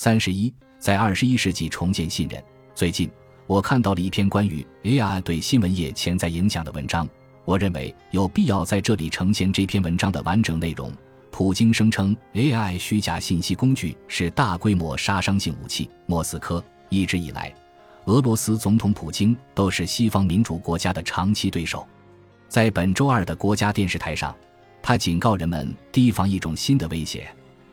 三十一，在二十一世纪重建信任。最近，我看到了一篇关于 AI 对新闻业潜在影响的文章。我认为有必要在这里呈现这篇文章的完整内容。普京声称 AI 虚假信息工具是大规模杀伤性武器。莫斯科一直以来，俄罗斯总统普京都是西方民主国家的长期对手。在本周二的国家电视台上，他警告人们提防一种新的威胁。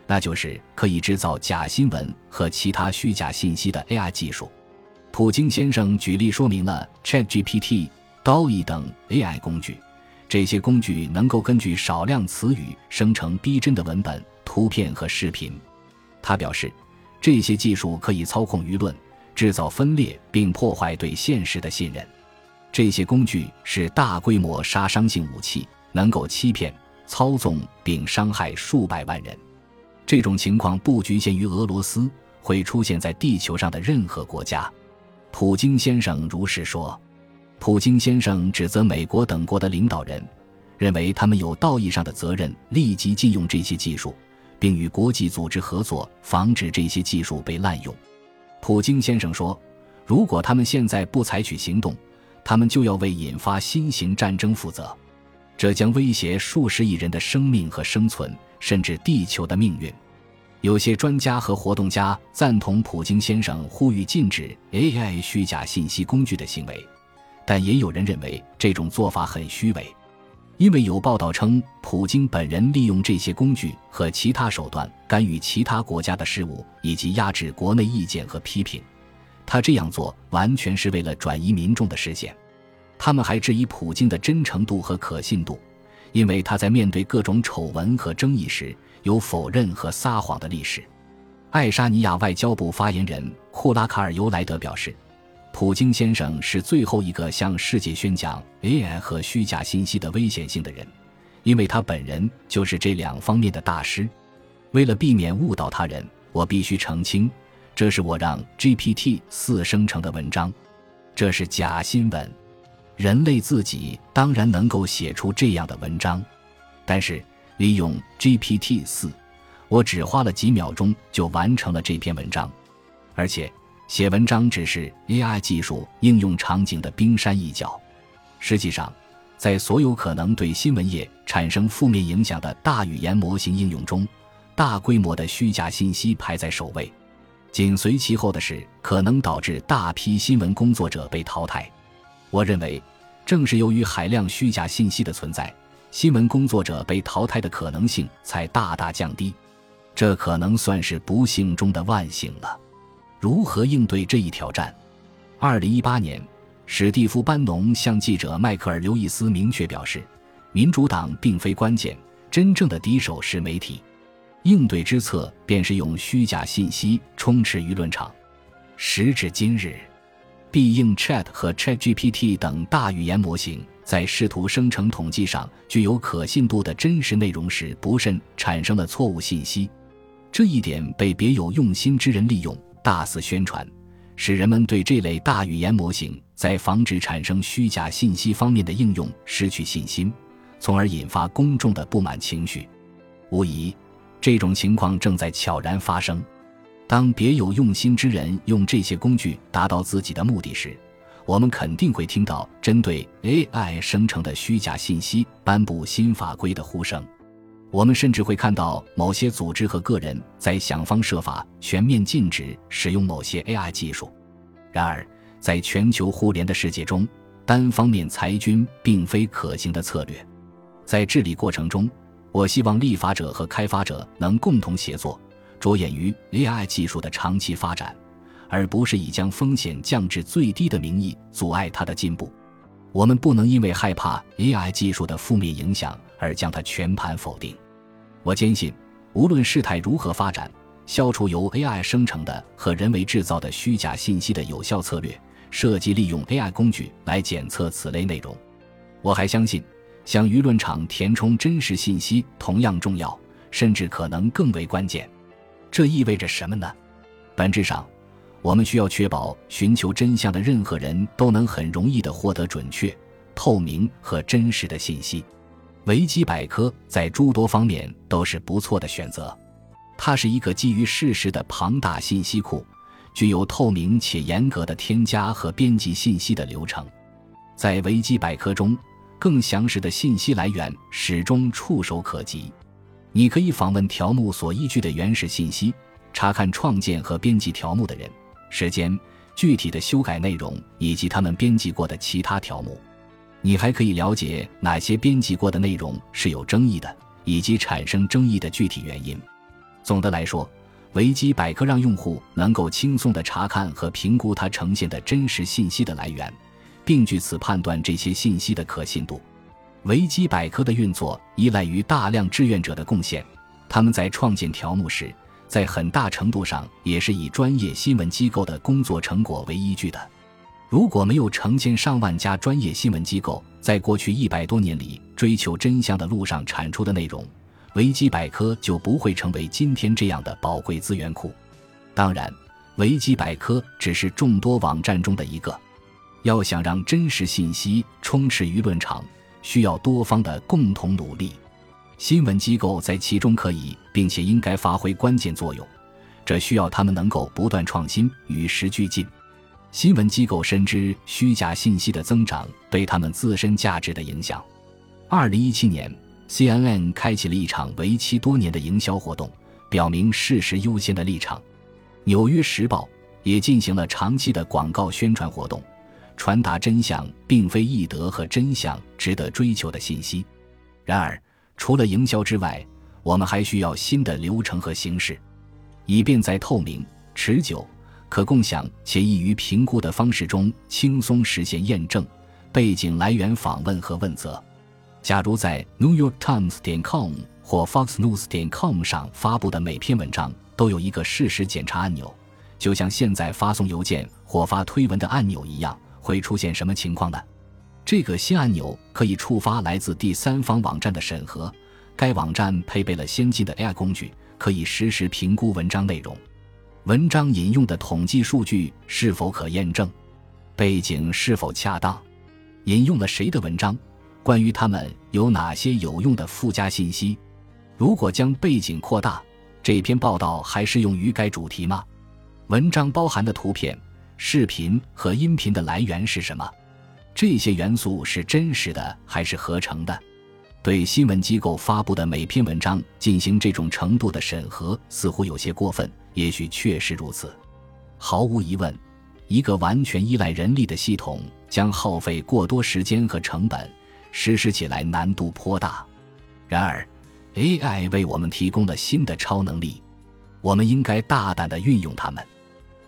那就是可以制造假新闻和其他虚假信息的 AI 技术。普京先生举例说明了 ChatGPT、DALL-E 等 AI 工具。这些工具能够根据少量词语生成逼真的文本、图片和视频。他表示，这些技术可以操控舆论，制造分裂，并破坏对现实的信任。这些工具是大规模杀伤性武器，能够欺骗、操纵并伤害数百万人。这种情况不局限于俄罗斯，会出现在地球上的任何国家。普京先生如是说。普京先生指责美国等国的领导人，认为他们有道义上的责任立即禁用这些技术，并与国际组织合作，防止这些技术被滥用。普京先生说：“如果他们现在不采取行动，他们就要为引发新型战争负责，这将威胁数十亿人的生命和生存。”甚至地球的命运，有些专家和活动家赞同普京先生呼吁禁止 AI 虚假信息工具的行为，但也有人认为这种做法很虚伪，因为有报道称普京本人利用这些工具和其他手段干预其他国家的事务以及压制国内意见和批评。他这样做完全是为了转移民众的视线。他们还质疑普京的真诚度和可信度。因为他在面对各种丑闻和争议时有否认和撒谎的历史，爱沙尼亚外交部发言人库拉卡尔尤莱德表示，普京先生是最后一个向世界宣讲 AI 和虚假信息的危险性的人，因为他本人就是这两方面的大师。为了避免误导他人，我必须澄清，这是我让 GPT 四生成的文章，这是假新闻。人类自己当然能够写出这样的文章，但是利用 GPT 四，我只花了几秒钟就完成了这篇文章，而且写文章只是 AI 技术应用场景的冰山一角。实际上，在所有可能对新闻业产生负面影响的大语言模型应用中，大规模的虚假信息排在首位，紧随其后的是可能导致大批新闻工作者被淘汰。我认为，正是由于海量虚假信息的存在，新闻工作者被淘汰的可能性才大大降低。这可能算是不幸中的万幸了。如何应对这一挑战？二零一八年，史蒂夫·班农向记者迈克尔·刘易斯明确表示：“民主党并非关键，真正的敌手是媒体。应对之策便是用虚假信息充斥舆论场。”时至今日。必应 Chat 和 ChatGPT 等大语言模型在试图生成统计上具有可信度的真实内容时，不慎产生了错误信息。这一点被别有用心之人利用，大肆宣传，使人们对这类大语言模型在防止产生虚假信息方面的应用失去信心，从而引发公众的不满情绪。无疑，这种情况正在悄然发生。当别有用心之人用这些工具达到自己的目的时，我们肯定会听到针对 AI 生成的虚假信息颁布新法规的呼声。我们甚至会看到某些组织和个人在想方设法全面禁止使用某些 AI 技术。然而，在全球互联的世界中，单方面裁军并非可行的策略。在治理过程中，我希望立法者和开发者能共同协作。着眼于 AI 技术的长期发展，而不是以将风险降至最低的名义阻碍它的进步。我们不能因为害怕 AI 技术的负面影响而将它全盘否定。我坚信，无论事态如何发展，消除由 AI 生成的和人为制造的虚假信息的有效策略，涉及利用 AI 工具来检测此类内容。我还相信，向舆论场填充真实信息同样重要，甚至可能更为关键。这意味着什么呢？本质上，我们需要确保寻求真相的任何人都能很容易地获得准确、透明和真实的信息。维基百科在诸多方面都是不错的选择。它是一个基于事实的庞大信息库，具有透明且严格的添加和编辑信息的流程。在维基百科中，更详实的信息来源始终触手可及。你可以访问条目所依据的原始信息，查看创建和编辑条目的人、时间、具体的修改内容以及他们编辑过的其他条目。你还可以了解哪些编辑过的内容是有争议的，以及产生争议的具体原因。总的来说，维基百科让用户能够轻松地查看和评估它呈现的真实信息的来源，并据此判断这些信息的可信度。维基百科的运作依赖于大量志愿者的贡献，他们在创建条目时，在很大程度上也是以专业新闻机构的工作成果为依据的。如果没有成千上万家专业新闻机构在过去一百多年里追求真相的路上产出的内容，维基百科就不会成为今天这样的宝贵资源库。当然，维基百科只是众多网站中的一个。要想让真实信息充斥舆论场，需要多方的共同努力。新闻机构在其中可以并且应该发挥关键作用，这需要他们能够不断创新，与时俱进。新闻机构深知虚假信息的增长对他们自身价值的影响。二零一七年，CNN 开启了一场为期多年的营销活动，表明事实优先的立场。纽约时报也进行了长期的广告宣传活动，传达真相并非易得和真相值得追求的信息。然而，除了营销之外，我们还需要新的流程和形式，以便在透明、持久。可共享且易于评估的方式中轻松实现验证、背景来源访问和问责。假如在 New York Times 点 com 或 Fox News 点 com 上发布的每篇文章都有一个事实检查按钮，就像现在发送邮件或发推文的按钮一样，会出现什么情况呢？这个新按钮可以触发来自第三方网站的审核。该网站配备了先进的 AI 工具，可以实时评估文章内容。文章引用的统计数据是否可验证？背景是否恰当？引用了谁的文章？关于他们有哪些有用的附加信息？如果将背景扩大，这篇报道还适用于该主题吗？文章包含的图片、视频和音频的来源是什么？这些元素是真实的还是合成的？对新闻机构发布的每篇文章进行这种程度的审核，似乎有些过分。也许确实如此，毫无疑问，一个完全依赖人力的系统将耗费过多时间和成本，实施起来难度颇大。然而，AI 为我们提供了新的超能力，我们应该大胆地运用它们。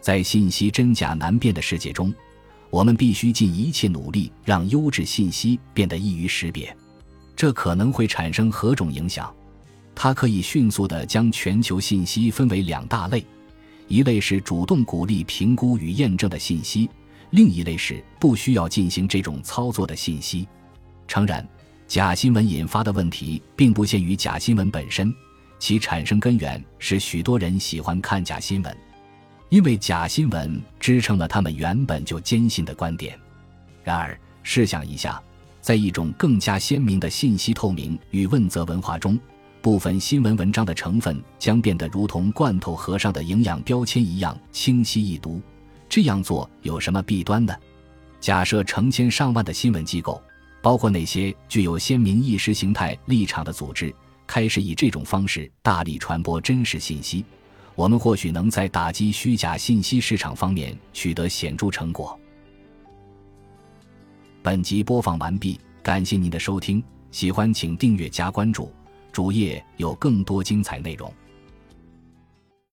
在信息真假难辨的世界中，我们必须尽一切努力让优质信息变得易于识别。这可能会产生何种影响？它可以迅速地将全球信息分为两大类：一类是主动鼓励评估与验证的信息，另一类是不需要进行这种操作的信息。诚然，假新闻引发的问题并不限于假新闻本身，其产生根源是许多人喜欢看假新闻，因为假新闻支撑了他们原本就坚信的观点。然而，试想一下，在一种更加鲜明的信息透明与问责文化中。部分新闻文章的成分将变得如同罐头盒上的营养标签一样清晰易读。这样做有什么弊端呢？假设成千上万的新闻机构，包括那些具有鲜明意识形态立场的组织，开始以这种方式大力传播真实信息，我们或许能在打击虚假信息市场方面取得显著成果。本集播放完毕，感谢您的收听，喜欢请订阅加关注。主页有更多精彩内容。